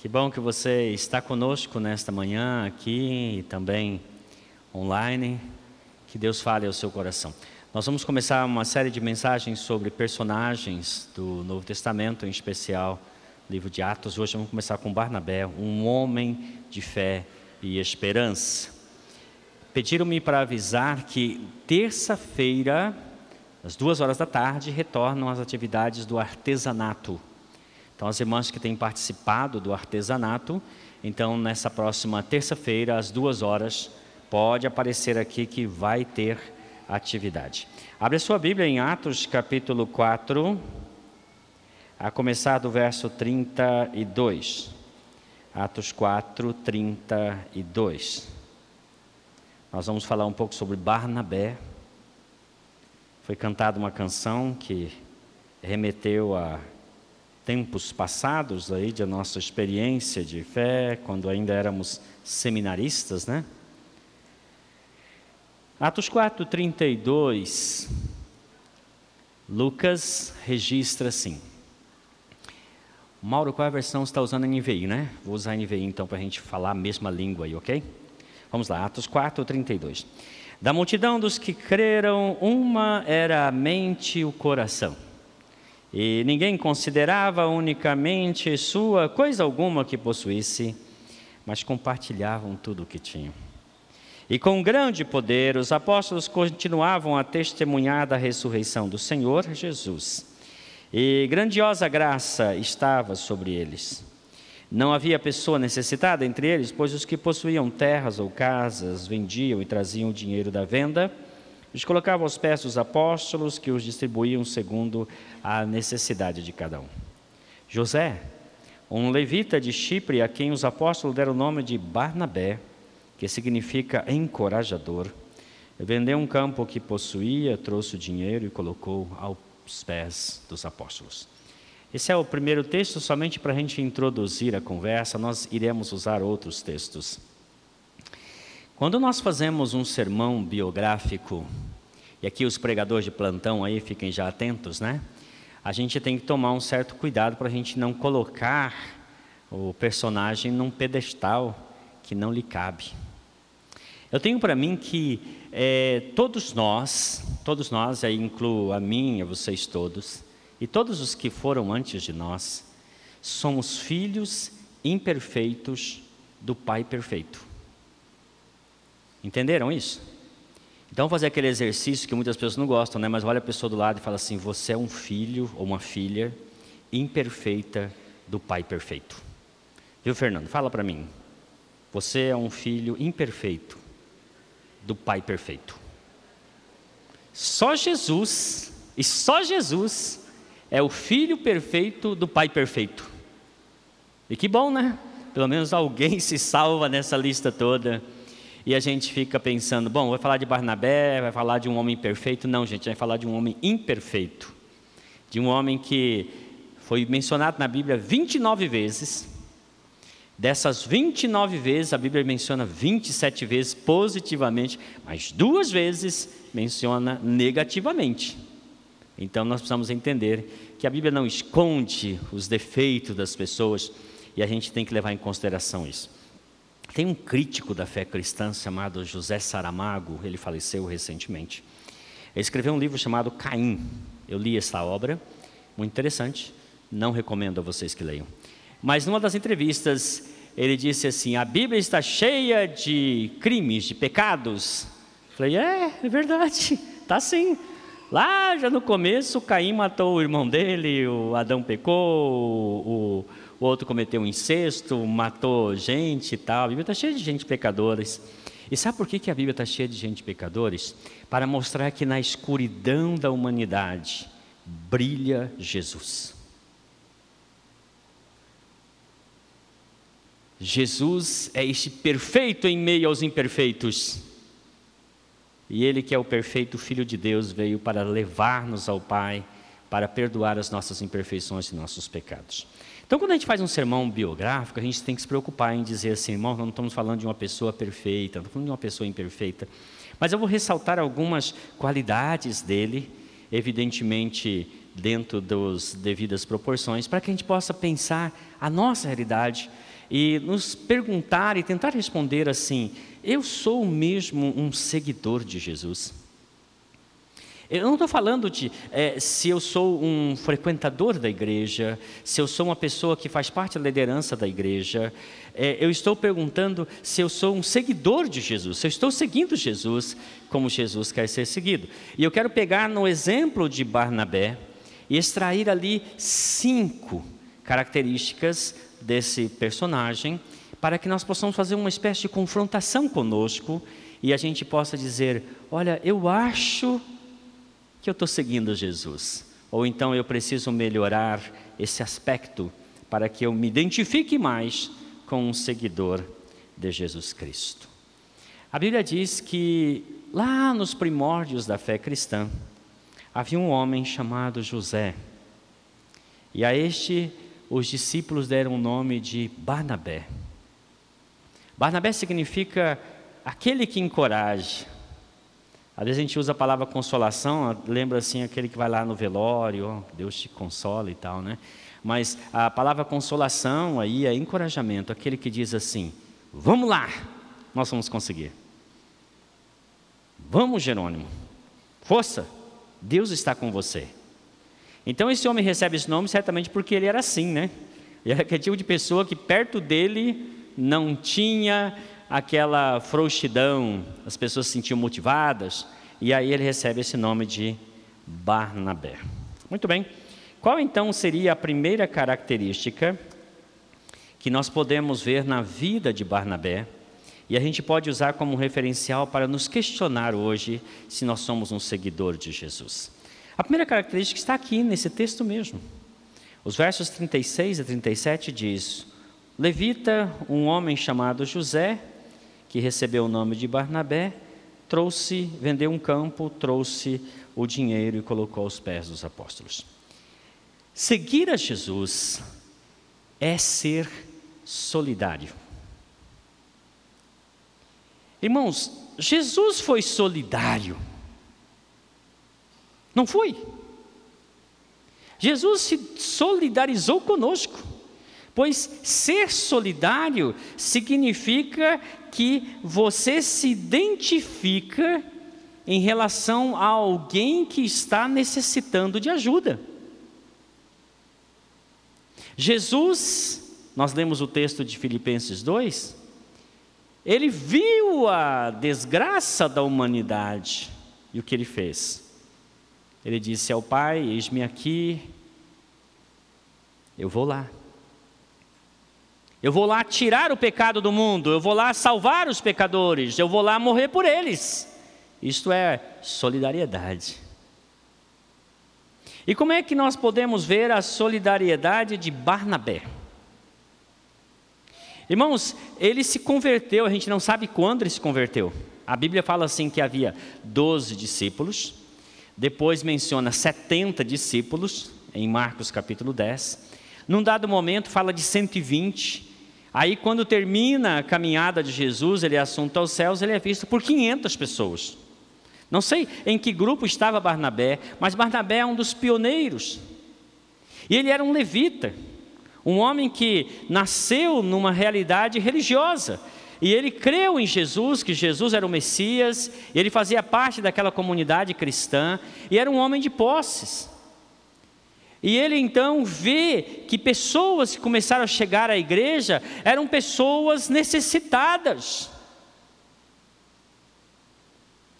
Que bom que você está conosco nesta manhã aqui e também online. Que Deus fale ao seu coração. Nós vamos começar uma série de mensagens sobre personagens do Novo Testamento, em especial livro de Atos. Hoje vamos começar com Barnabé, um homem de fé e esperança. Pediram-me para avisar que terça-feira, às duas horas da tarde, retornam as atividades do artesanato então, as irmãs que têm participado do artesanato, então nessa próxima terça-feira, às duas horas, pode aparecer aqui que vai ter atividade. Abre a sua Bíblia em Atos capítulo 4, a começar do verso 32. Atos 4, 32. Nós vamos falar um pouco sobre Barnabé. Foi cantada uma canção que remeteu a tempos passados aí de nossa experiência de fé, quando ainda éramos seminaristas, né? Atos 4, 32, Lucas registra assim. Mauro, qual é a versão você está usando NVI, né? Vou usar NVI então para a gente falar a mesma língua aí, ok? Vamos lá, Atos 4, 32. Da multidão dos que creram, uma era a mente e o coração. E ninguém considerava unicamente sua coisa alguma que possuísse, mas compartilhavam tudo o que tinham. E com grande poder, os apóstolos continuavam a testemunhar da ressurreição do Senhor Jesus. E grandiosa graça estava sobre eles. Não havia pessoa necessitada entre eles, pois os que possuíam terras ou casas vendiam e traziam o dinheiro da venda os colocavam aos pés dos apóstolos, que os distribuíam segundo a necessidade de cada um. José, um levita de Chipre, a quem os apóstolos deram o nome de Barnabé, que significa encorajador, vendeu um campo que possuía, trouxe o dinheiro e colocou aos pés dos apóstolos. Esse é o primeiro texto, somente para a gente introduzir a conversa, nós iremos usar outros textos. Quando nós fazemos um sermão biográfico, e aqui os pregadores de plantão aí fiquem já atentos, né? A gente tem que tomar um certo cuidado para a gente não colocar o personagem num pedestal que não lhe cabe. Eu tenho para mim que é, todos nós, todos nós, aí incluo a mim, a vocês todos, e todos os que foram antes de nós, somos filhos imperfeitos do Pai perfeito. Entenderam isso? Então, fazer aquele exercício que muitas pessoas não gostam, né? mas olha a pessoa do lado e fala assim: Você é um filho ou uma filha imperfeita do Pai perfeito. Viu, Fernando? Fala para mim. Você é um filho imperfeito do Pai perfeito. Só Jesus, e só Jesus, é o filho perfeito do Pai perfeito. E que bom, né? Pelo menos alguém se salva nessa lista toda e a gente fica pensando, bom, vai falar de Barnabé, vai falar de um homem perfeito? Não, gente, vai falar de um homem imperfeito. De um homem que foi mencionado na Bíblia 29 vezes. Dessas 29 vezes, a Bíblia menciona 27 vezes positivamente, mas duas vezes menciona negativamente. Então nós precisamos entender que a Bíblia não esconde os defeitos das pessoas e a gente tem que levar em consideração isso. Tem um crítico da fé cristã chamado José Saramago, ele faleceu recentemente. Ele escreveu um livro chamado Caim. Eu li essa obra, muito interessante, não recomendo a vocês que leiam. Mas numa das entrevistas, ele disse assim: a Bíblia está cheia de crimes, de pecados. Eu falei: é, é verdade, está sim. Lá já no começo, Caim matou o irmão dele, o Adão pecou, o, o outro cometeu um incesto, matou gente e tal. A Bíblia está cheia de gente pecadores. E sabe por que, a Bíblia está cheia de gente pecadores? Para mostrar que na escuridão da humanidade brilha Jesus. Jesus é este perfeito em meio aos imperfeitos. E Ele, que é o perfeito Filho de Deus, veio para levar-nos ao Pai, para perdoar as nossas imperfeições e nossos pecados. Então, quando a gente faz um sermão biográfico, a gente tem que se preocupar em dizer assim, irmão, não estamos falando de uma pessoa perfeita, não estamos falando de uma pessoa imperfeita. Mas eu vou ressaltar algumas qualidades dele, evidentemente dentro das devidas proporções, para que a gente possa pensar a nossa realidade e nos perguntar e tentar responder assim: eu sou mesmo um seguidor de Jesus? Eu não estou falando de é, se eu sou um frequentador da igreja, se eu sou uma pessoa que faz parte da liderança da igreja. É, eu estou perguntando se eu sou um seguidor de Jesus, se eu estou seguindo Jesus como Jesus quer ser seguido. E eu quero pegar no exemplo de Barnabé e extrair ali cinco características desse personagem para que nós possamos fazer uma espécie de confrontação conosco e a gente possa dizer: olha, eu acho que eu estou seguindo Jesus. Ou então eu preciso melhorar esse aspecto para que eu me identifique mais com um seguidor de Jesus Cristo. A Bíblia diz que lá nos primórdios da fé cristã havia um homem chamado José. E a este os discípulos deram o nome de Barnabé. Barnabé significa aquele que encoraja, às vezes a gente usa a palavra consolação, lembra assim aquele que vai lá no velório, Deus te consola e tal, né? Mas a palavra consolação aí é encorajamento, aquele que diz assim: vamos lá, nós vamos conseguir. Vamos, Jerônimo, força, Deus está com você. Então esse homem recebe esse nome certamente porque ele era assim, né? Ele era aquele tipo de pessoa que perto dele não tinha aquela frouxidão, as pessoas se sentiam motivadas, e aí ele recebe esse nome de Barnabé. Muito bem. Qual então seria a primeira característica que nós podemos ver na vida de Barnabé e a gente pode usar como referencial para nos questionar hoje se nós somos um seguidor de Jesus? A primeira característica está aqui nesse texto mesmo. Os versos 36 a 37 diz: Levita, um homem chamado José, que recebeu o nome de Barnabé, trouxe, vendeu um campo, trouxe o dinheiro e colocou aos pés dos apóstolos. Seguir a Jesus é ser solidário. Irmãos, Jesus foi solidário. Não foi? Jesus se solidarizou conosco. Pois ser solidário significa que você se identifica em relação a alguém que está necessitando de ajuda. Jesus, nós lemos o texto de Filipenses 2, ele viu a desgraça da humanidade e o que ele fez? Ele disse ao Pai: Eis-me aqui, eu vou lá. Eu vou lá tirar o pecado do mundo, eu vou lá salvar os pecadores, eu vou lá morrer por eles. Isto é solidariedade. E como é que nós podemos ver a solidariedade de Barnabé? Irmãos, ele se converteu, a gente não sabe quando ele se converteu. A Bíblia fala assim que havia 12 discípulos, depois menciona 70 discípulos, em Marcos capítulo 10. Num dado momento fala de 120, Aí, quando termina a caminhada de Jesus, ele é assunto aos céus, ele é visto por 500 pessoas. Não sei em que grupo estava Barnabé, mas Barnabé é um dos pioneiros. E ele era um levita, um homem que nasceu numa realidade religiosa. E ele creu em Jesus, que Jesus era o Messias, ele fazia parte daquela comunidade cristã, e era um homem de posses. E ele então vê que pessoas que começaram a chegar à igreja eram pessoas necessitadas.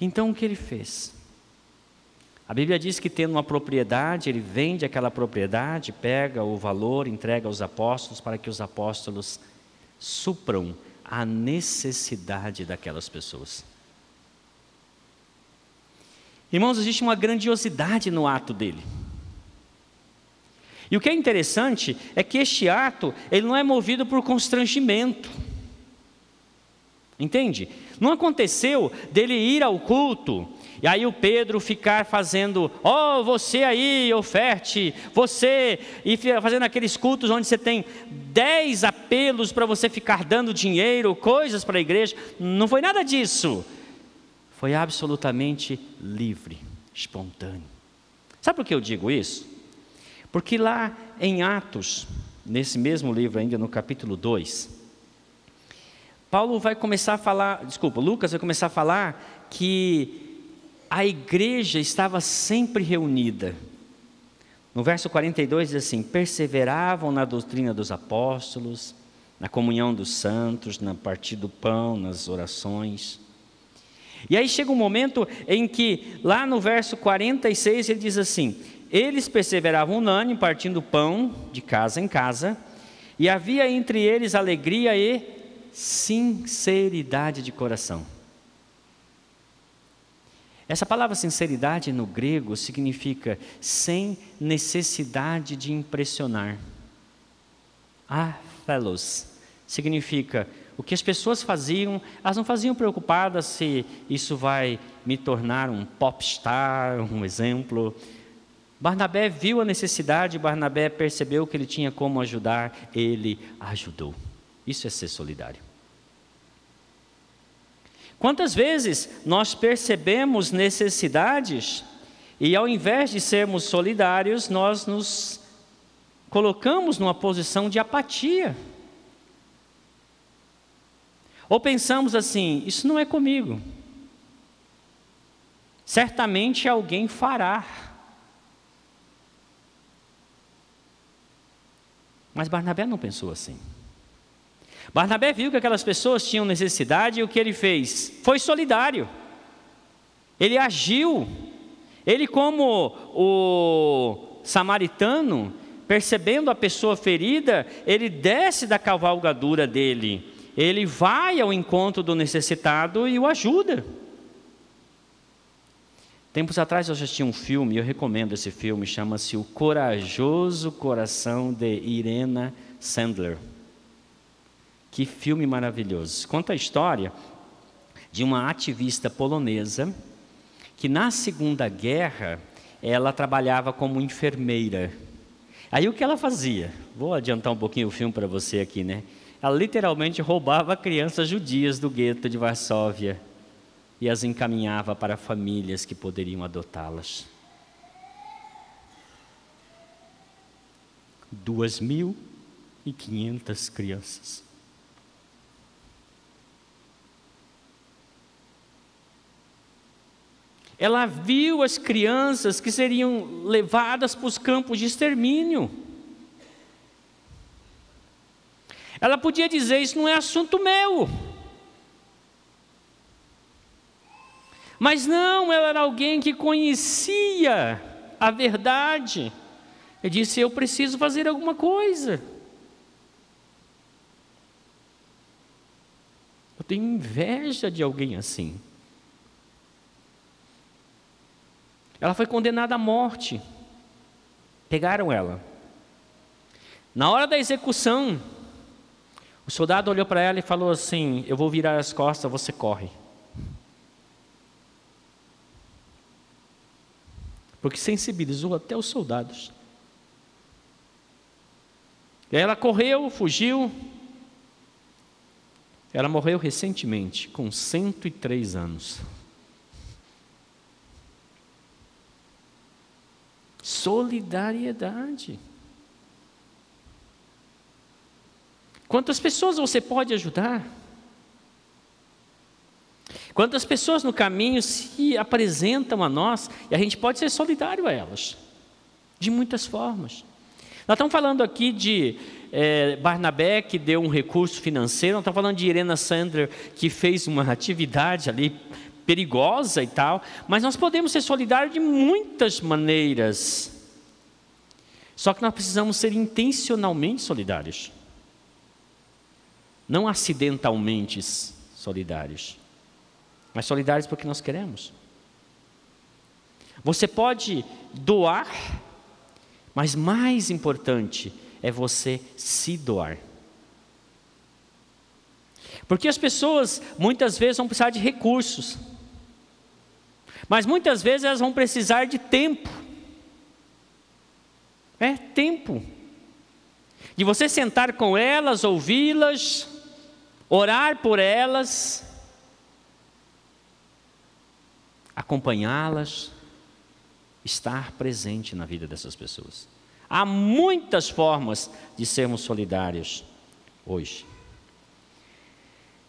Então o que ele fez? A Bíblia diz que tendo uma propriedade, ele vende aquela propriedade, pega o valor, entrega aos apóstolos para que os apóstolos supram a necessidade daquelas pessoas. Irmãos, existe uma grandiosidade no ato dele. E o que é interessante é que este ato, ele não é movido por constrangimento. Entende? Não aconteceu dele ir ao culto e aí o Pedro ficar fazendo, ó, oh, você aí, oferte, você, e fazendo aqueles cultos onde você tem dez apelos para você ficar dando dinheiro, coisas para a igreja. Não foi nada disso. Foi absolutamente livre, espontâneo. Sabe por que eu digo isso? Porque lá em Atos, nesse mesmo livro, ainda no capítulo 2, Paulo vai começar a falar, desculpa, Lucas vai começar a falar que a igreja estava sempre reunida. No verso 42 diz assim: perseveravam na doutrina dos apóstolos, na comunhão dos santos, na partir do pão, nas orações. E aí chega um momento em que, lá no verso 46, ele diz assim: Eles perseveravam unânime, partindo pão de casa em casa, e havia entre eles alegria e sinceridade de coração. Essa palavra sinceridade no grego significa sem necessidade de impressionar. Aphelos significa o que as pessoas faziam, elas não faziam preocupadas se isso vai me tornar um popstar, um exemplo. Barnabé viu a necessidade, Barnabé percebeu que ele tinha como ajudar, ele ajudou. Isso é ser solidário. Quantas vezes nós percebemos necessidades e, ao invés de sermos solidários, nós nos colocamos numa posição de apatia? Ou pensamos assim: isso não é comigo. Certamente alguém fará. Mas Barnabé não pensou assim. Barnabé viu que aquelas pessoas tinham necessidade e o que ele fez? Foi solidário. Ele agiu. Ele, como o samaritano, percebendo a pessoa ferida, ele desce da cavalgadura dele ele vai ao encontro do necessitado e o ajuda. Tempos atrás eu assisti um filme, eu recomendo esse filme, chama-se O Corajoso Coração de Irena Sandler. Que filme maravilhoso. Conta a história de uma ativista polonesa que na Segunda Guerra ela trabalhava como enfermeira. Aí o que ela fazia? Vou adiantar um pouquinho o filme para você aqui, né? Ela literalmente roubava crianças judias do gueto de Varsóvia e as encaminhava para famílias que poderiam adotá-las. Duas mil e quinhentas crianças. Ela viu as crianças que seriam levadas para os campos de extermínio. Ela podia dizer: Isso não é assunto meu. Mas não, ela era alguém que conhecia a verdade. E disse: Eu preciso fazer alguma coisa. Eu tenho inveja de alguém assim. Ela foi condenada à morte. Pegaram ela. Na hora da execução, o soldado olhou para ela e falou assim: Eu vou virar as costas, você corre. Porque sensibilizou até os soldados. E aí ela correu, fugiu. Ela morreu recentemente, com 103 anos. Solidariedade. Quantas pessoas você pode ajudar? Quantas pessoas no caminho se apresentam a nós e a gente pode ser solidário a elas, de muitas formas. Nós estamos falando aqui de é, Barnabé, que deu um recurso financeiro, nós estamos falando de Irena Sandler, que fez uma atividade ali perigosa e tal, mas nós podemos ser solidários de muitas maneiras. Só que nós precisamos ser intencionalmente solidários não acidentalmente solidários, mas solidários porque nós queremos. Você pode doar, mas mais importante é você se doar. Porque as pessoas muitas vezes vão precisar de recursos, mas muitas vezes elas vão precisar de tempo. É tempo. De você sentar com elas, ouvi-las, orar por elas, acompanhá-las, estar presente na vida dessas pessoas. Há muitas formas de sermos solidários hoje.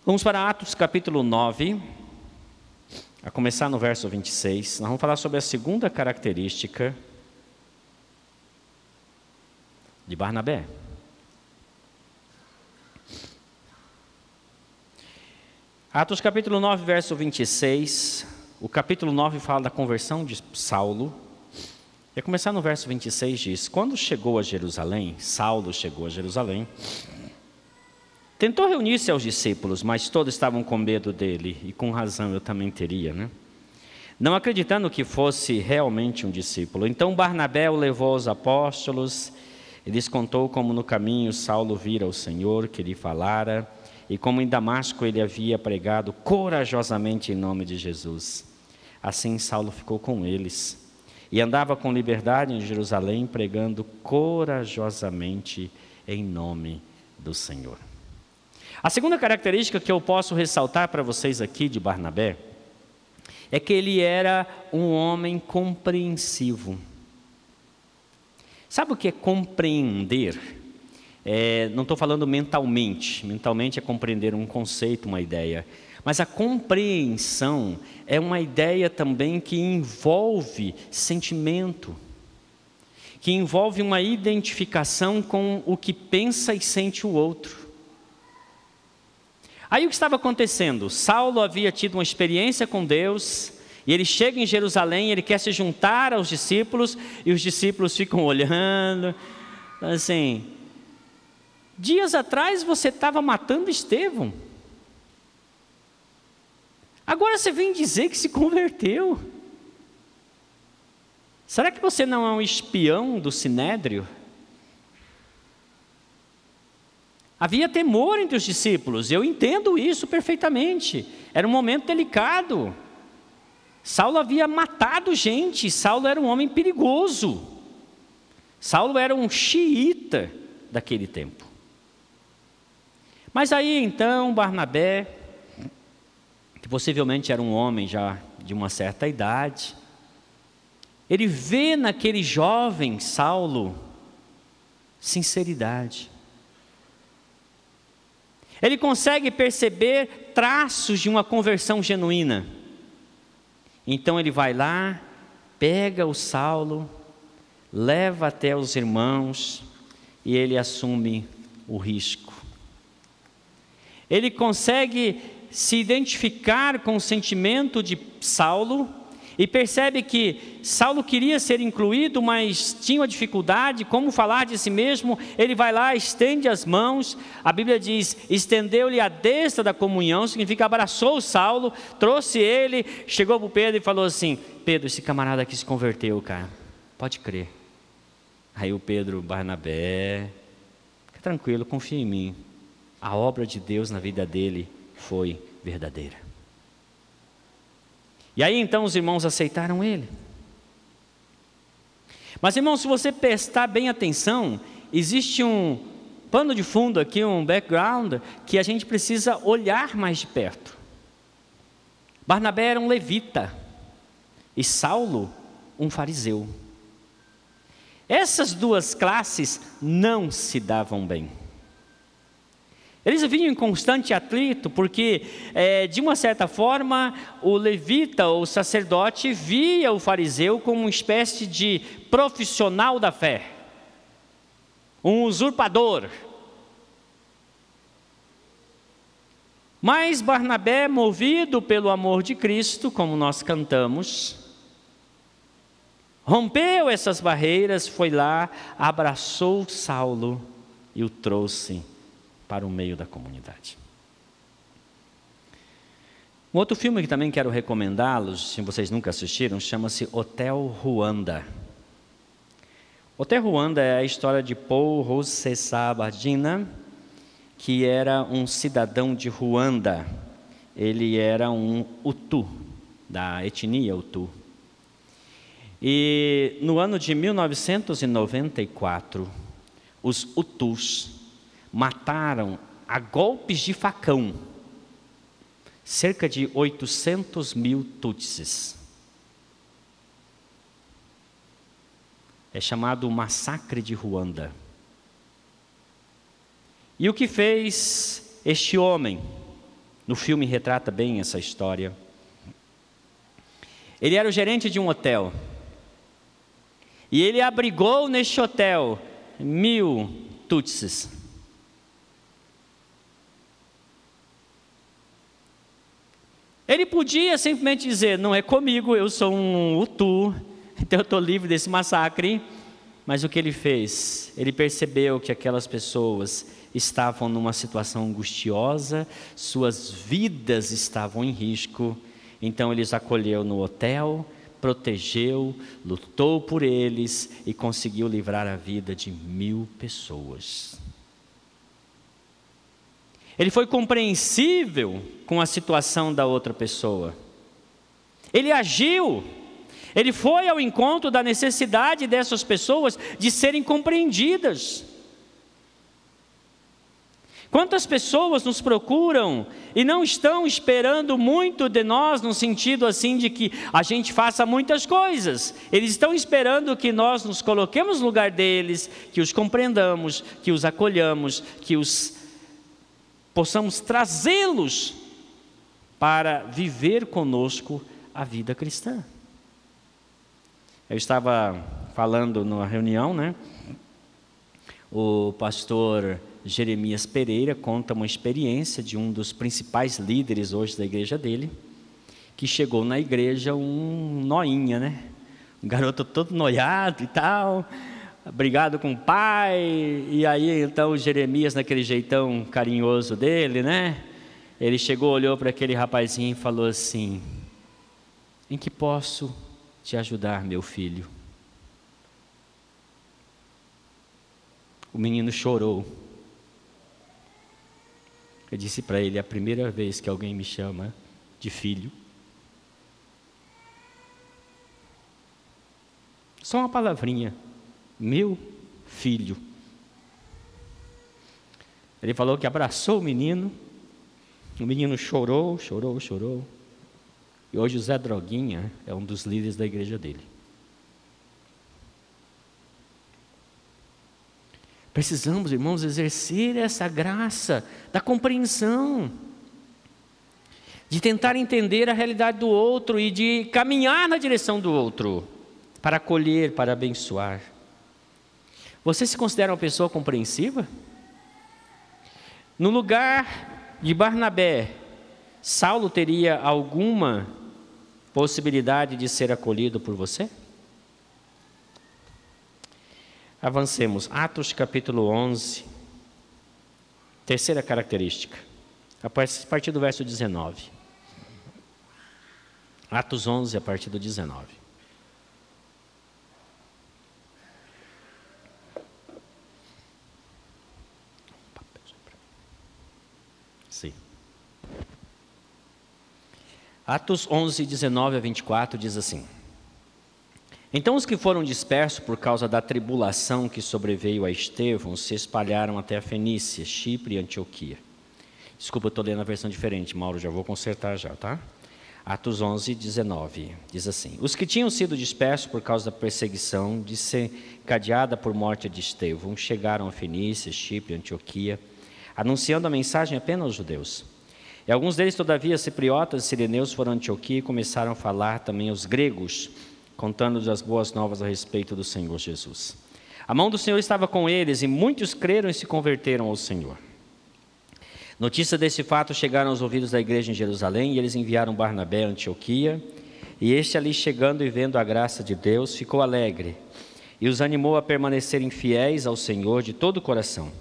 Vamos para Atos capítulo 9, a começar no verso 26. Nós vamos falar sobre a segunda característica de Barnabé. Atos capítulo 9, verso 26. O capítulo 9 fala da conversão de Saulo. E a começar no verso 26 diz: Quando chegou a Jerusalém, Saulo chegou a Jerusalém, Tentou reunir-se aos discípulos, mas todos estavam com medo dele, e com razão eu também teria, né? Não acreditando que fosse realmente um discípulo. Então Barnabé o levou aos apóstolos e lhes contou como no caminho Saulo vira o Senhor, que lhe falara, e como em Damasco ele havia pregado corajosamente em nome de Jesus. Assim Saulo ficou com eles e andava com liberdade em Jerusalém, pregando corajosamente em nome do Senhor. A segunda característica que eu posso ressaltar para vocês aqui de Barnabé é que ele era um homem compreensivo. Sabe o que é compreender? É, não estou falando mentalmente, mentalmente é compreender um conceito, uma ideia. Mas a compreensão é uma ideia também que envolve sentimento, que envolve uma identificação com o que pensa e sente o outro. Aí o que estava acontecendo? Saulo havia tido uma experiência com Deus, e ele chega em Jerusalém, ele quer se juntar aos discípulos, e os discípulos ficam olhando, assim. Dias atrás você estava matando Estevão. Agora você vem dizer que se converteu. Será que você não é um espião do sinédrio? Havia temor entre os discípulos, eu entendo isso perfeitamente. Era um momento delicado. Saulo havia matado gente, Saulo era um homem perigoso. Saulo era um xiita daquele tempo. Mas aí então Barnabé, que possivelmente era um homem já de uma certa idade, ele vê naquele jovem Saulo sinceridade. Ele consegue perceber traços de uma conversão genuína. Então ele vai lá, pega o Saulo, leva até os irmãos e ele assume o risco. Ele consegue se identificar com o sentimento de Saulo e percebe que Saulo queria ser incluído, mas tinha uma dificuldade, como falar de si mesmo. Ele vai lá, estende as mãos. A Bíblia diz: estendeu-lhe a destra da comunhão, significa abraçou Saulo, trouxe ele, chegou para o Pedro e falou assim: Pedro, esse camarada aqui se converteu, cara, pode crer. Aí o Pedro, Barnabé, fica tranquilo, confia em mim. A obra de Deus na vida dele foi verdadeira. E aí então os irmãos aceitaram ele. Mas irmão, se você prestar bem atenção, existe um pano de fundo aqui, um background, que a gente precisa olhar mais de perto. Barnabé era um levita e Saulo um fariseu. Essas duas classes não se davam bem. Eles vinham em constante atrito, porque, é, de uma certa forma, o levita, o sacerdote, via o fariseu como uma espécie de profissional da fé, um usurpador. Mas Barnabé, movido pelo amor de Cristo, como nós cantamos, rompeu essas barreiras, foi lá, abraçou Saulo e o trouxe para o meio da comunidade. Um outro filme que também quero recomendá-los, se vocês nunca assistiram, chama-se Hotel Ruanda. Hotel Ruanda é a história de Paul Rusesabardina, que era um cidadão de Ruanda. Ele era um Hutu, da etnia Hutu. E no ano de 1994, os Hutus mataram a golpes de facão cerca de 800 mil Tutsis. É chamado Massacre de Ruanda. E o que fez este homem? No filme retrata bem essa história. Ele era o gerente de um hotel. E ele abrigou neste hotel mil tutsis. Ele podia simplesmente dizer: não é comigo, eu sou um Utu, então eu estou livre desse massacre. Mas o que ele fez? Ele percebeu que aquelas pessoas estavam numa situação angustiosa, suas vidas estavam em risco, então ele os acolheu no hotel, protegeu, lutou por eles e conseguiu livrar a vida de mil pessoas. Ele foi compreensível com a situação da outra pessoa. Ele agiu. Ele foi ao encontro da necessidade dessas pessoas de serem compreendidas. Quantas pessoas nos procuram e não estão esperando muito de nós, no sentido assim de que a gente faça muitas coisas. Eles estão esperando que nós nos coloquemos no lugar deles, que os compreendamos, que os acolhamos, que os possamos trazê-los para viver conosco a vida cristã. Eu estava falando numa reunião, né? O pastor Jeremias Pereira conta uma experiência de um dos principais líderes hoje da igreja dele, que chegou na igreja um noinha, né? Um garoto todo noiado e tal, brigado com o pai, e aí então Jeremias, naquele jeitão carinhoso dele, né? Ele chegou, olhou para aquele rapazinho e falou assim: Em que posso te ajudar, meu filho? O menino chorou. Eu disse para ele: é a primeira vez que alguém me chama de filho. Só uma palavrinha. Meu filho. Ele falou que abraçou o menino. O menino chorou, chorou, chorou. E hoje o Zé Droguinha é um dos líderes da igreja dele. Precisamos, irmãos, exercer essa graça da compreensão, de tentar entender a realidade do outro e de caminhar na direção do outro, para acolher, para abençoar. Você se considera uma pessoa compreensiva? No lugar de Barnabé, Saulo teria alguma possibilidade de ser acolhido por você? Avancemos. Atos capítulo 11. Terceira característica. A partir do verso 19. Atos 11, a partir do 19. Sim. Atos 11, 19 a 24 diz assim. Então os que foram dispersos por causa da tribulação que sobreveio a Estevão se espalharam até a Fenícia, Chipre e Antioquia. Desculpa, eu estou lendo a versão diferente, Mauro, já vou consertar já, tá? Atos 11, 19, diz assim: Os que tinham sido dispersos por causa da perseguição desencadeada por morte de Estevão chegaram a Fenícia, Chipre e Antioquia, anunciando a mensagem apenas aos judeus. E alguns deles, todavia, cipriotas e sireneus, foram a Antioquia e começaram a falar também aos gregos contando-lhes as boas novas a respeito do Senhor Jesus. A mão do Senhor estava com eles e muitos creram e se converteram ao Senhor. Notícias desse fato chegaram aos ouvidos da igreja em Jerusalém e eles enviaram Barnabé a Antioquia. E este ali chegando e vendo a graça de Deus, ficou alegre e os animou a permanecerem fiéis ao Senhor de todo o coração.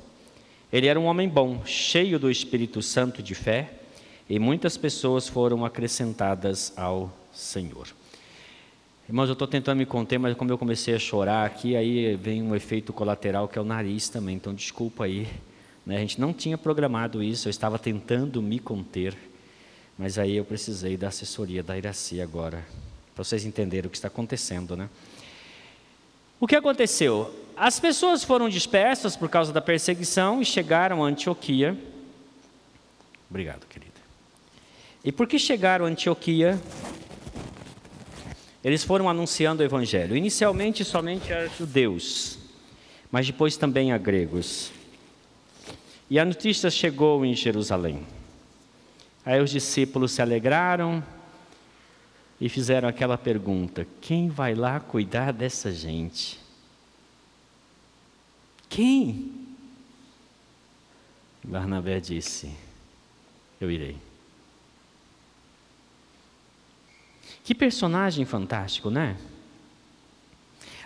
Ele era um homem bom, cheio do Espírito Santo de fé, e muitas pessoas foram acrescentadas ao Senhor. Irmãos, eu estou tentando me conter, mas como eu comecei a chorar aqui, aí vem um efeito colateral que é o nariz também, então desculpa aí. Né? A gente não tinha programado isso, eu estava tentando me conter, mas aí eu precisei da assessoria da Iraci agora, para vocês entenderem o que está acontecendo. Né? O que aconteceu? As pessoas foram dispersas por causa da perseguição e chegaram a Antioquia. Obrigado, querida. E por que chegaram a Antioquia? eles foram anunciando o evangelho, inicialmente somente a judeus, mas depois também a gregos. E a notícia chegou em Jerusalém. Aí os discípulos se alegraram e fizeram aquela pergunta: quem vai lá cuidar dessa gente? Quem? Barnabé disse: Eu irei. Que personagem fantástico, né?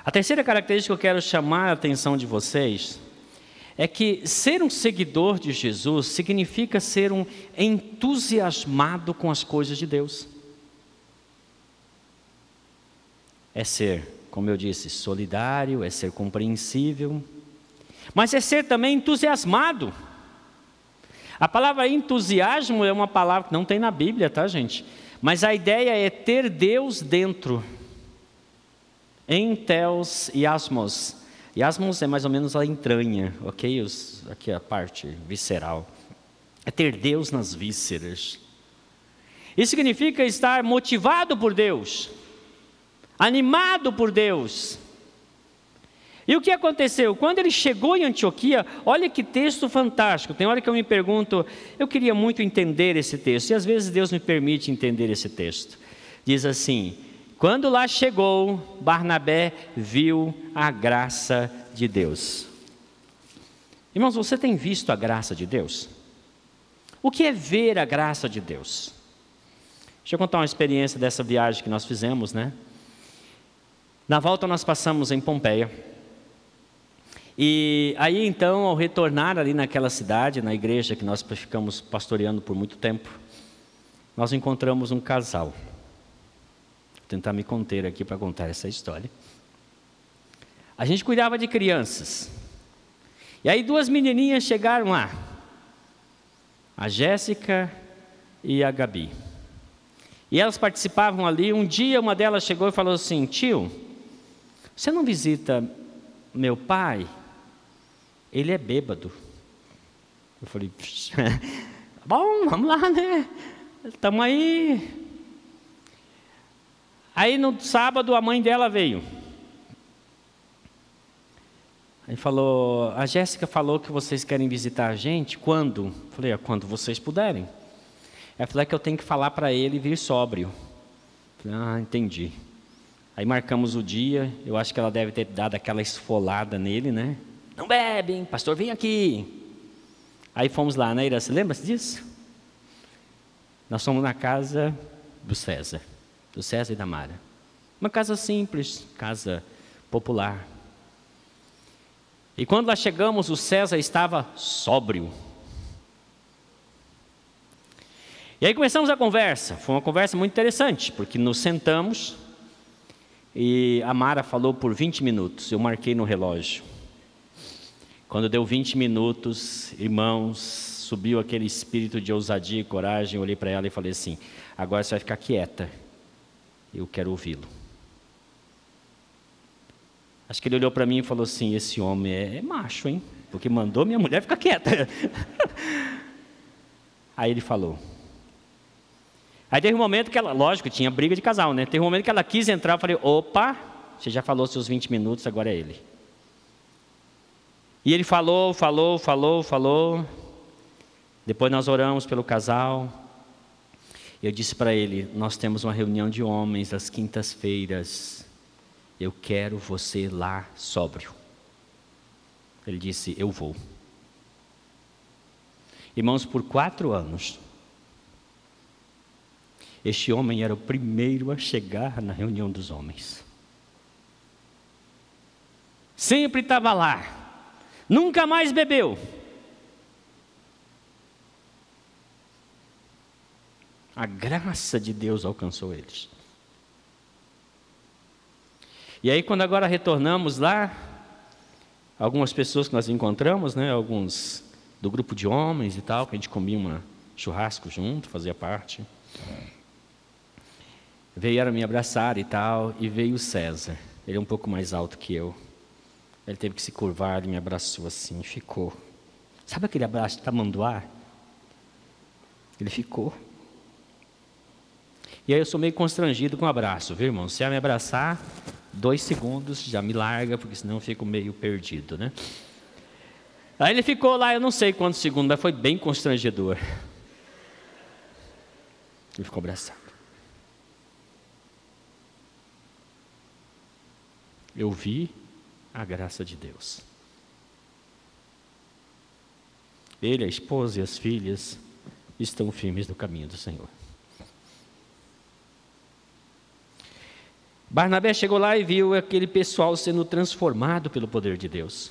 A terceira característica que eu quero chamar a atenção de vocês é que ser um seguidor de Jesus significa ser um entusiasmado com as coisas de Deus. É ser, como eu disse, solidário, é ser compreensível, mas é ser também entusiasmado. A palavra entusiasmo é uma palavra que não tem na Bíblia, tá, gente? Mas a ideia é ter Deus dentro. Enteos e asmos. E asmos é mais ou menos a entranha, ok? Os, aqui a parte visceral. É ter Deus nas vísceras. Isso significa estar motivado por Deus, animado por Deus, e o que aconteceu? Quando ele chegou em Antioquia, olha que texto fantástico. Tem hora que eu me pergunto, eu queria muito entender esse texto, e às vezes Deus me permite entender esse texto. Diz assim: Quando lá chegou, Barnabé viu a graça de Deus. Irmãos, você tem visto a graça de Deus? O que é ver a graça de Deus? Deixa eu contar uma experiência dessa viagem que nós fizemos, né? Na volta nós passamos em Pompeia. E aí então, ao retornar ali naquela cidade, na igreja que nós ficamos pastoreando por muito tempo, nós encontramos um casal. Vou tentar me conter aqui para contar essa história. A gente cuidava de crianças. E aí duas menininhas chegaram lá. A Jéssica e a Gabi. E elas participavam ali. Um dia uma delas chegou e falou assim: Tio, você não visita meu pai? Ele é bêbado. Eu falei, bom, vamos lá, né? Estamos aí. Aí no sábado a mãe dela veio. Aí falou, a Jéssica falou que vocês querem visitar a gente, quando? Eu falei, é quando vocês puderem. Ela falou é que eu tenho que falar para ele vir sóbrio. Eu falei, ah, entendi. Aí marcamos o dia, eu acho que ela deve ter dado aquela esfolada nele, né? Não bebem, pastor, vem aqui. Aí fomos lá, né, Ira? Você lembra-se disso? Nós fomos na casa do César, do César e da Mara. Uma casa simples, casa popular. E quando lá chegamos, o César estava sóbrio. E aí começamos a conversa. Foi uma conversa muito interessante, porque nos sentamos e a Mara falou por 20 minutos. Eu marquei no relógio. Quando deu 20 minutos, irmãos, subiu aquele espírito de ousadia e coragem. Olhei para ela e falei assim: agora você vai ficar quieta. Eu quero ouvi-lo. Acho que ele olhou para mim e falou assim: esse homem é, é macho, hein? Porque mandou minha mulher ficar quieta. Aí ele falou. Aí teve um momento que ela, lógico, tinha briga de casal, né? Teve um momento que ela quis entrar, eu falei: opa, você já falou seus 20 minutos, agora é ele. E ele falou, falou, falou, falou. Depois nós oramos pelo casal. Eu disse para ele: Nós temos uma reunião de homens às quintas-feiras. Eu quero você lá sóbrio. Ele disse: Eu vou. Irmãos, por quatro anos, este homem era o primeiro a chegar na reunião dos homens. Sempre estava lá nunca mais bebeu. A graça de Deus alcançou eles. E aí, quando agora retornamos lá, algumas pessoas que nós encontramos, né, alguns do grupo de homens e tal, que a gente comia um churrasco junto, fazia parte. Vieram me abraçar e tal, e veio o César. Ele é um pouco mais alto que eu. Ele teve que se curvar, ele me abraçou assim, ficou. Sabe aquele abraço de tamanduá? Ele ficou. E aí eu sou meio constrangido com o abraço, viu, irmão? Se ela me abraçar, dois segundos, já me larga, porque senão eu fico meio perdido, né? Aí ele ficou lá, eu não sei quantos segundos, mas foi bem constrangedor. E ficou abraçado. Eu vi a graça de Deus. Ele, a esposa e as filhas estão firmes no caminho do Senhor. Barnabé chegou lá e viu aquele pessoal sendo transformado pelo poder de Deus.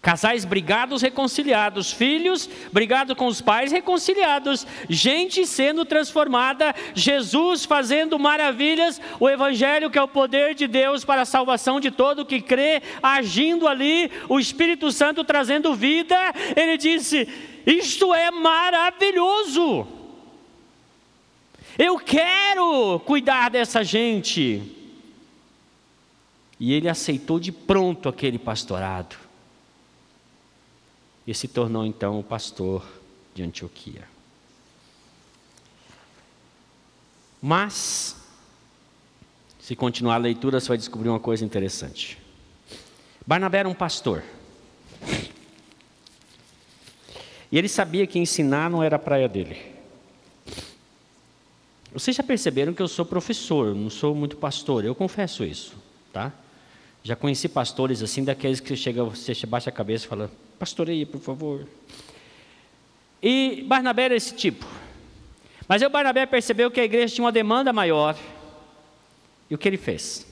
Casais brigados, reconciliados, filhos brigados com os pais, reconciliados, gente sendo transformada, Jesus fazendo maravilhas, o Evangelho, que é o poder de Deus para a salvação de todo que crê, agindo ali, o Espírito Santo trazendo vida. Ele disse: Isto é maravilhoso. Eu quero cuidar dessa gente. E ele aceitou de pronto aquele pastorado. E se tornou então o pastor de Antioquia. Mas, se continuar a leitura, você vai descobrir uma coisa interessante. Barnabé era um pastor. E ele sabia que ensinar não era a praia dele. Vocês já perceberam que eu sou professor, não sou muito pastor, eu confesso isso, tá? Já conheci pastores assim, daqueles que chega, você baixa a cabeça e fala, pastoreia, por favor. E Barnabé era esse tipo. Mas o Barnabé percebeu que a igreja tinha uma demanda maior. E o que ele fez?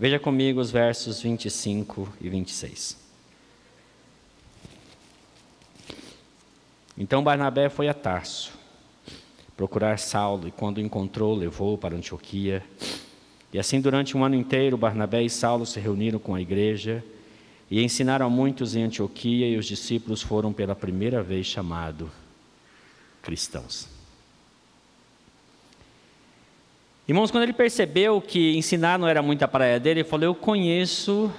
Veja comigo os versos 25 e 26. Então Barnabé foi a Tarso procurar Saulo, e quando o encontrou, levou para Antioquia. E assim, durante um ano inteiro, Barnabé e Saulo se reuniram com a igreja e ensinaram a muitos em Antioquia, e os discípulos foram pela primeira vez chamados cristãos. Irmãos, quando ele percebeu que ensinar não era muito a praia dele, ele falou: Eu conheço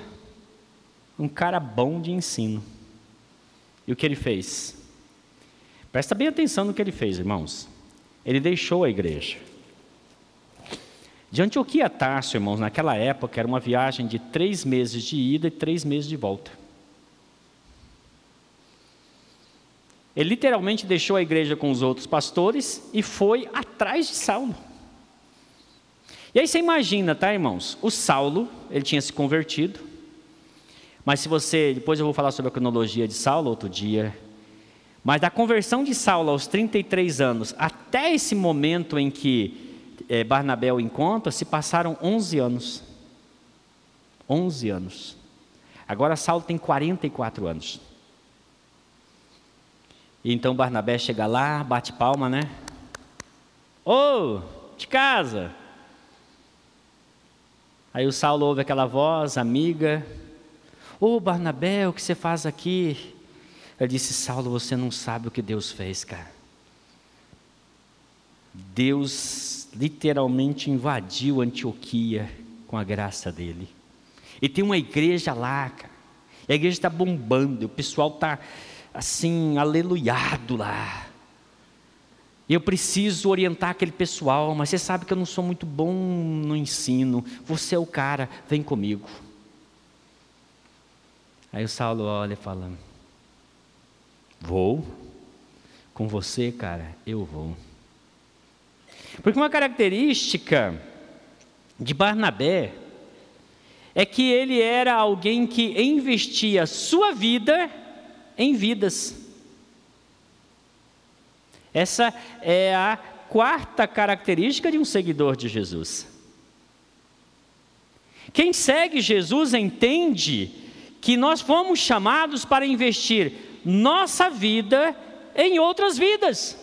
um cara bom de ensino. E o que ele fez? Presta bem atenção no que ele fez, irmãos. Ele deixou a igreja. De Antioquia a Tarso, irmãos, naquela época era uma viagem de três meses de ida e três meses de volta. Ele literalmente deixou a igreja com os outros pastores e foi atrás de Saulo. E aí você imagina, tá, irmãos? O Saulo, ele tinha se convertido. Mas se você, depois eu vou falar sobre a cronologia de Saulo outro dia, mas da conversão de Saulo aos 33 anos até esse momento em que é, Barnabé o encontra, se passaram 11 anos. 11 anos. Agora Saulo tem 44 anos. E então Barnabé chega lá, bate palma, né? Ô, oh, de casa. Aí o Saulo ouve aquela voz amiga. Ô oh, Barnabé, o que você faz aqui? Ele disse: Saulo, você não sabe o que Deus fez, cara. Deus literalmente invadiu Antioquia com a graça dele. E tem uma igreja lá, cara. A igreja está bombando, o pessoal está assim, aleluiado lá. Eu preciso orientar aquele pessoal, mas você sabe que eu não sou muito bom no ensino. Você é o cara, vem comigo. Aí o Saulo olha e fala: Vou. Com você, cara, eu vou. Porque uma característica de Barnabé é que ele era alguém que investia sua vida em vidas. Essa é a quarta característica de um seguidor de Jesus. Quem segue Jesus entende que nós fomos chamados para investir nossa vida em outras vidas.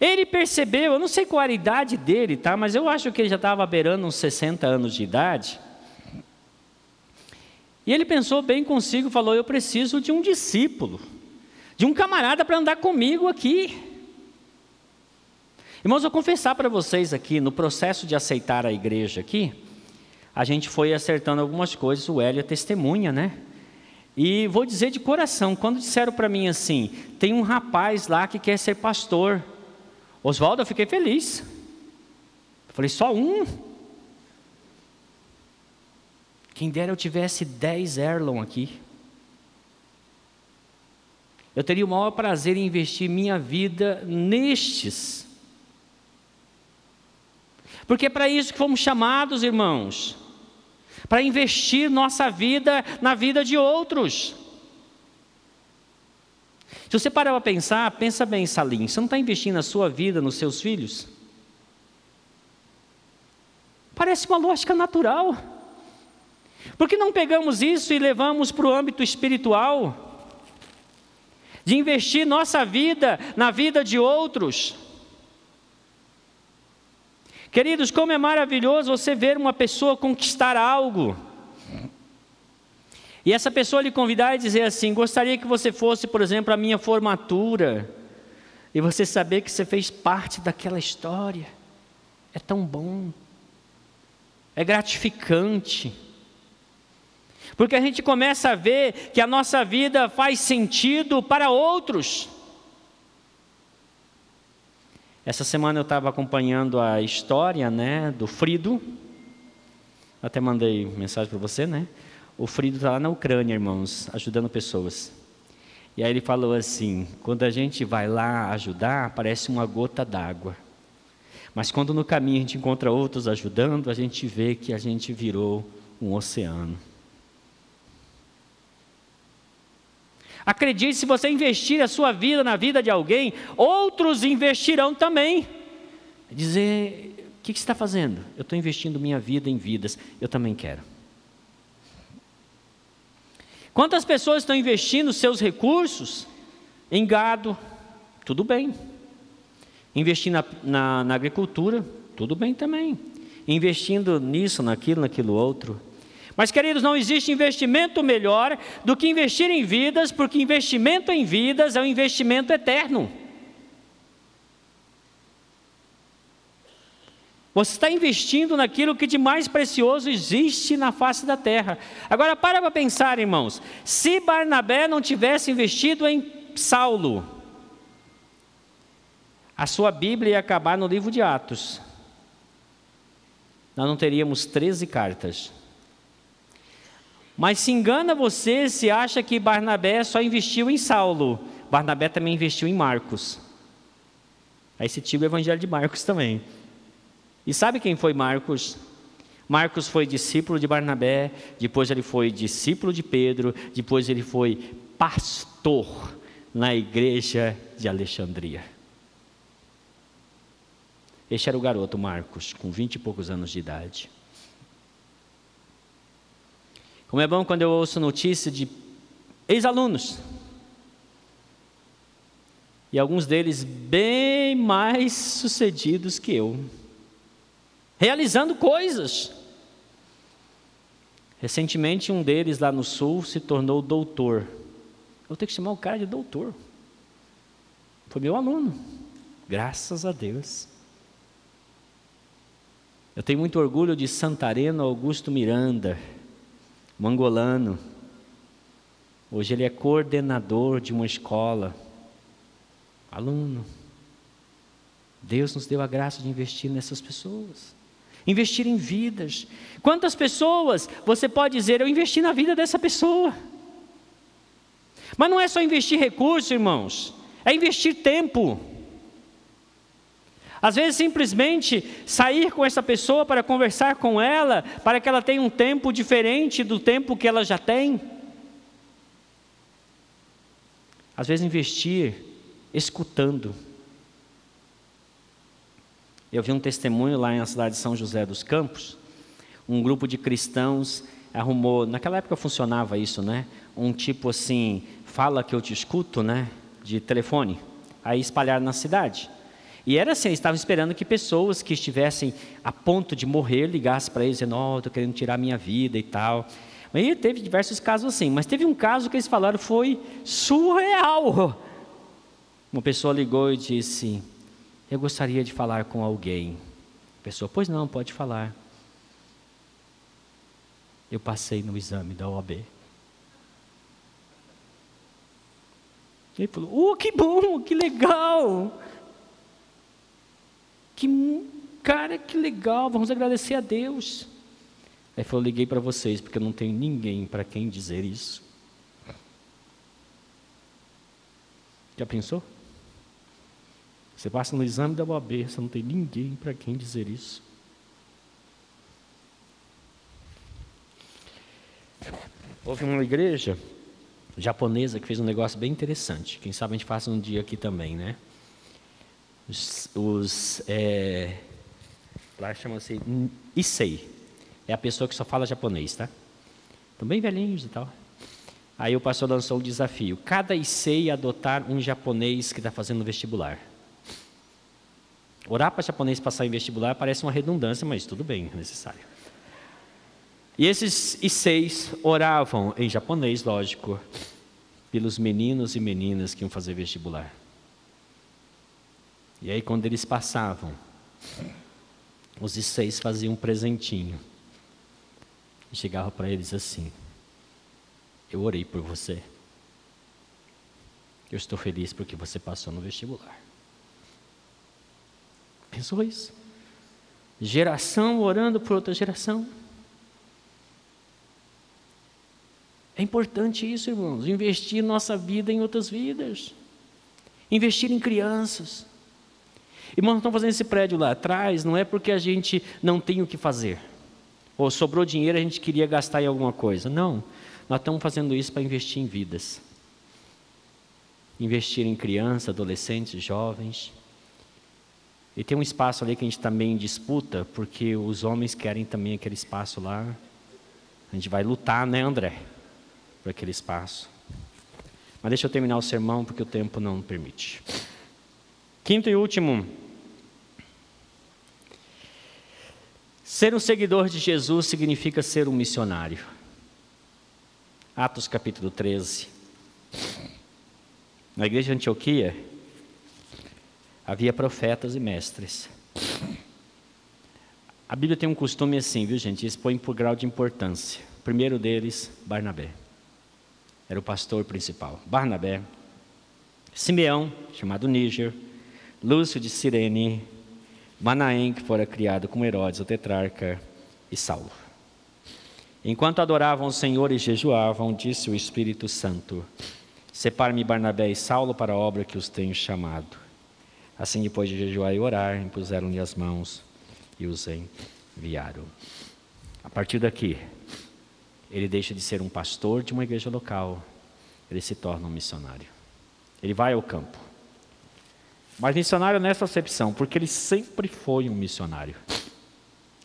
Ele percebeu, eu não sei qual a idade dele, tá? Mas eu acho que ele já estava beirando uns 60 anos de idade. E ele pensou bem consigo, falou: Eu preciso de um discípulo, de um camarada para andar comigo aqui. Irmãos, eu vou confessar para vocês aqui, no processo de aceitar a igreja aqui, a gente foi acertando algumas coisas, o Hélio é testemunha, né? E vou dizer de coração, quando disseram para mim assim, tem um rapaz lá que quer ser pastor. Oswaldo, eu fiquei feliz. Eu falei, só um? Quem dera eu tivesse dez Erlon aqui. Eu teria o maior prazer em investir minha vida nestes. Porque é para isso que fomos chamados, irmãos. Para investir nossa vida na vida de outros. Se você parar para pensar, pensa bem, Salim, você não está investindo a sua vida nos seus filhos? Parece uma lógica natural. Por que não pegamos isso e levamos para o âmbito espiritual? De investir nossa vida na vida de outros. Queridos, como é maravilhoso você ver uma pessoa conquistar algo. E essa pessoa lhe convidar e dizer assim: gostaria que você fosse, por exemplo, a minha formatura. E você saber que você fez parte daquela história. É tão bom. É gratificante. Porque a gente começa a ver que a nossa vida faz sentido para outros. Essa semana eu estava acompanhando a história né, do Frido. Até mandei mensagem para você, né? O Frido está lá na Ucrânia, irmãos, ajudando pessoas. E aí ele falou assim: quando a gente vai lá ajudar, parece uma gota d'água. Mas quando no caminho a gente encontra outros ajudando, a gente vê que a gente virou um oceano. Acredite, se você investir a sua vida na vida de alguém, outros investirão também. Dizer, o que você está fazendo? Eu estou investindo minha vida em vidas, eu também quero. Quantas pessoas estão investindo seus recursos em gado? Tudo bem. Investir na, na, na agricultura? Tudo bem também. Investindo nisso, naquilo, naquilo outro. Mas, queridos, não existe investimento melhor do que investir em vidas, porque investimento em vidas é um investimento eterno. Você está investindo naquilo que de mais precioso existe na face da terra. Agora, para para pensar, irmãos. Se Barnabé não tivesse investido em Saulo, a sua Bíblia ia acabar no livro de Atos. Nós não teríamos 13 cartas. Mas se engana você se acha que Barnabé só investiu em Saulo. Barnabé também investiu em Marcos. Aí se tinha o evangelho de Marcos também. E sabe quem foi Marcos? Marcos foi discípulo de Barnabé, depois ele foi discípulo de Pedro, depois ele foi pastor na igreja de Alexandria. Este era o garoto Marcos, com vinte e poucos anos de idade. Como é bom quando eu ouço notícia de ex-alunos. E alguns deles bem mais sucedidos que eu realizando coisas. Recentemente, um deles lá no sul se tornou doutor. Eu tenho que chamar o cara de doutor. Foi meu aluno. Graças a Deus. Eu tenho muito orgulho de Santareno Augusto Miranda, mangolano. Hoje ele é coordenador de uma escola. Aluno. Deus nos deu a graça de investir nessas pessoas investir em vidas. Quantas pessoas você pode dizer, eu investi na vida dessa pessoa? Mas não é só investir recursos, irmãos, é investir tempo. Às vezes, simplesmente sair com essa pessoa para conversar com ela, para que ela tenha um tempo diferente do tempo que ela já tem. Às vezes, investir escutando. Eu vi um testemunho lá na cidade de São José dos Campos. Um grupo de cristãos arrumou, naquela época funcionava isso, né? Um tipo assim, fala que eu te escuto, né? De telefone. Aí espalharam na cidade. E era assim, eles estavam esperando que pessoas que estivessem a ponto de morrer ligassem para eles dizendo, oh, estou querendo tirar minha vida e tal. E teve diversos casos assim, mas teve um caso que eles falaram foi surreal. Uma pessoa ligou e disse, eu gostaria de falar com alguém. A pessoa, pois não, pode falar. Eu passei no exame da OAB. Ele falou: Oh, que bom, que legal. Que cara, que legal, vamos agradecer a Deus. Aí falou: Liguei para vocês, porque eu não tenho ninguém para quem dizer isso. Já pensou? Você passa no exame da OAB, você não tem ninguém para quem dizer isso. Houve uma igreja japonesa que fez um negócio bem interessante. Quem sabe a gente faça um dia aqui também, né? Os, os é, lá chama-se Issei. É a pessoa que só fala japonês, tá? Estão bem velhinhos e tal. Aí o pastor lançou o desafio: cada Issei adotar um japonês que está fazendo vestibular. Orar para japonês passar em vestibular parece uma redundância, mas tudo bem, é necessário. E esses Isseis oravam em japonês, lógico, pelos meninos e meninas que iam fazer vestibular. E aí, quando eles passavam, os Isseis faziam um presentinho. E chegava para eles assim: Eu orei por você. Eu estou feliz porque você passou no vestibular. Pensou? Geração orando por outra geração. É importante isso, irmãos, investir nossa vida em outras vidas. Investir em crianças. Irmãos, estão fazendo esse prédio lá atrás, não é porque a gente não tem o que fazer. Ou sobrou dinheiro, a gente queria gastar em alguma coisa. Não. Nós estamos fazendo isso para investir em vidas. Investir em crianças, adolescentes, jovens. E tem um espaço ali que a gente também disputa, porque os homens querem também aquele espaço lá. A gente vai lutar, né, André? Por aquele espaço. Mas deixa eu terminar o sermão, porque o tempo não permite. Quinto e último. Ser um seguidor de Jesus significa ser um missionário. Atos capítulo 13. Na igreja de Antioquia, havia profetas e mestres. A Bíblia tem um costume assim, viu gente? Eles por grau de importância. O primeiro deles, Barnabé. Era o pastor principal. Barnabé. Simeão, chamado Níger. Lúcio de Cirene. Manaém, que fora criado como Herodes, o tetrarca. E Saulo. Enquanto adoravam o Senhor e jejuavam, disse o Espírito Santo: Separe-me Barnabé e Saulo para a obra que os tenho chamado. Assim, depois de jejuar e orar, impuseram-lhe as mãos e os enviaram. A partir daqui, ele deixa de ser um pastor de uma igreja local, ele se torna um missionário. Ele vai ao campo. Mas missionário nessa acepção, porque ele sempre foi um missionário.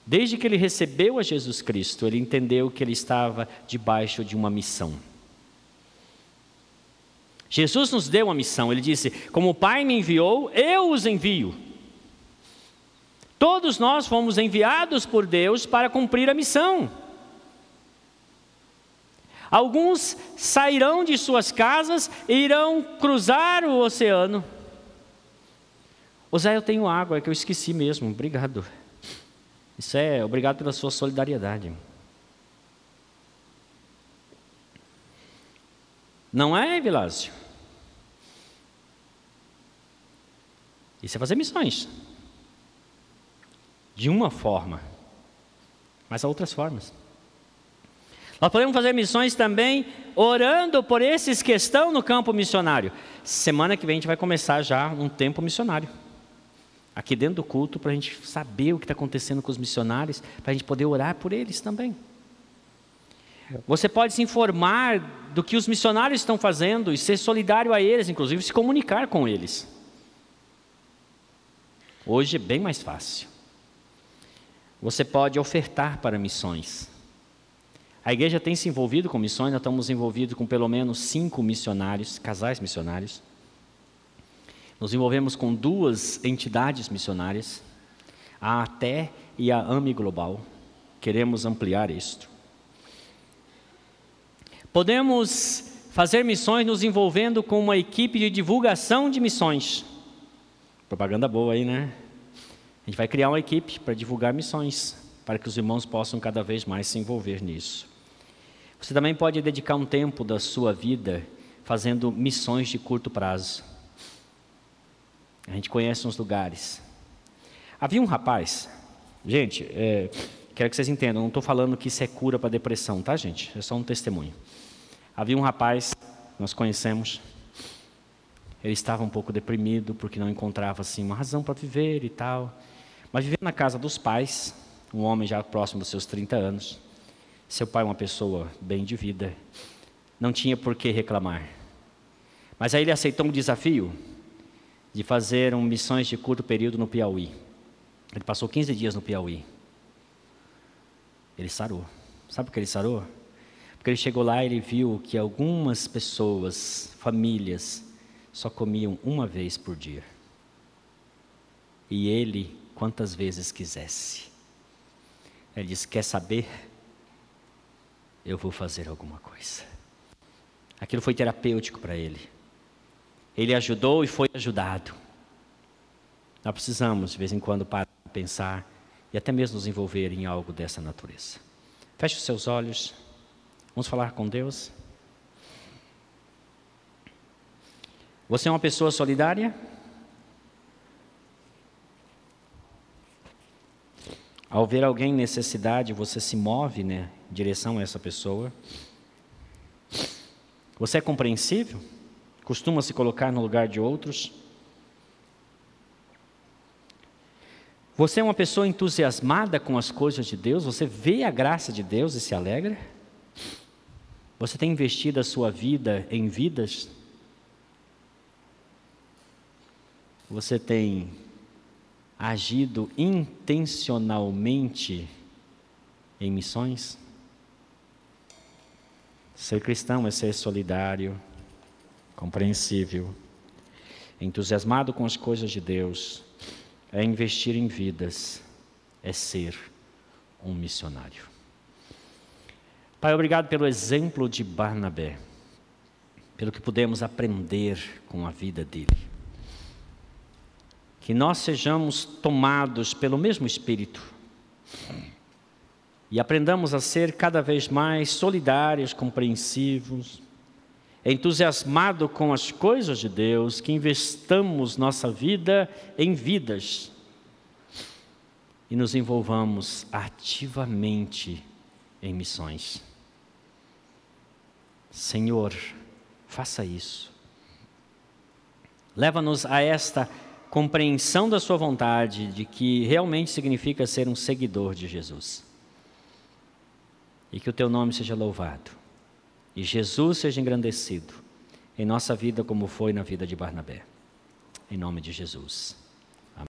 Desde que ele recebeu a Jesus Cristo, ele entendeu que ele estava debaixo de uma missão. Jesus nos deu uma missão, ele disse: Como o Pai me enviou, eu os envio. Todos nós fomos enviados por Deus para cumprir a missão. Alguns sairão de suas casas e irão cruzar o oceano. Zé, eu tenho água, é que eu esqueci mesmo, obrigado. Isso é, obrigado pela sua solidariedade. Não é, Vilásio? Isso é fazer missões. De uma forma. Mas há outras formas. Nós podemos fazer missões também orando por esses que estão no campo missionário. Semana que vem a gente vai começar já um tempo missionário. Aqui dentro do culto, para a gente saber o que está acontecendo com os missionários, para a gente poder orar por eles também. Você pode se informar do que os missionários estão fazendo e ser solidário a eles, inclusive se comunicar com eles. Hoje é bem mais fácil. Você pode ofertar para missões. A igreja tem se envolvido com missões, nós estamos envolvidos com pelo menos cinco missionários, casais missionários. Nos envolvemos com duas entidades missionárias, a ATE e a AMI Global. Queremos ampliar isto. Podemos fazer missões nos envolvendo com uma equipe de divulgação de missões. Propaganda boa aí, né? A gente vai criar uma equipe para divulgar missões, para que os irmãos possam cada vez mais se envolver nisso. Você também pode dedicar um tempo da sua vida fazendo missões de curto prazo. A gente conhece uns lugares. Havia um rapaz, gente, é, quero que vocês entendam, não estou falando que isso é cura para depressão, tá, gente? É só um testemunho. Havia um rapaz, nós conhecemos, Ele estava um pouco deprimido porque não encontrava assim uma razão para viver e tal. Mas vivendo na casa dos pais, um homem já próximo dos seus 30 anos, seu pai uma pessoa bem de vida, não tinha por que reclamar. Mas aí ele aceitou um desafio de fazer um missões de curto período no Piauí. Ele passou 15 dias no Piauí. Ele sarou. Sabe por que ele sarou? Porque ele chegou lá e ele viu que algumas pessoas, famílias, só comiam uma vez por dia. E ele, quantas vezes quisesse. Ele disse: Quer saber? Eu vou fazer alguma coisa. Aquilo foi terapêutico para ele. Ele ajudou e foi ajudado. Nós precisamos, de vez em quando, parar, pensar e até mesmo nos envolver em algo dessa natureza. Feche os seus olhos. Vamos falar com Deus. Você é uma pessoa solidária? Ao ver alguém em necessidade, você se move né, em direção a essa pessoa? Você é compreensível? Costuma se colocar no lugar de outros? Você é uma pessoa entusiasmada com as coisas de Deus? Você vê a graça de Deus e se alegra? Você tem investido a sua vida em vidas? Você tem agido intencionalmente em missões? Ser cristão é ser solidário, compreensível, entusiasmado com as coisas de Deus, é investir em vidas, é ser um missionário. Pai, obrigado pelo exemplo de Barnabé, pelo que pudemos aprender com a vida dele. Que nós sejamos tomados pelo mesmo Espírito e aprendamos a ser cada vez mais solidários, compreensivos, entusiasmados com as coisas de Deus, que investamos nossa vida em vidas e nos envolvamos ativamente em missões. Senhor, faça isso. Leva-nos a esta compreensão da Sua vontade, de que realmente significa ser um seguidor de Jesus. E que o Teu nome seja louvado. E Jesus seja engrandecido em nossa vida, como foi na vida de Barnabé. Em nome de Jesus.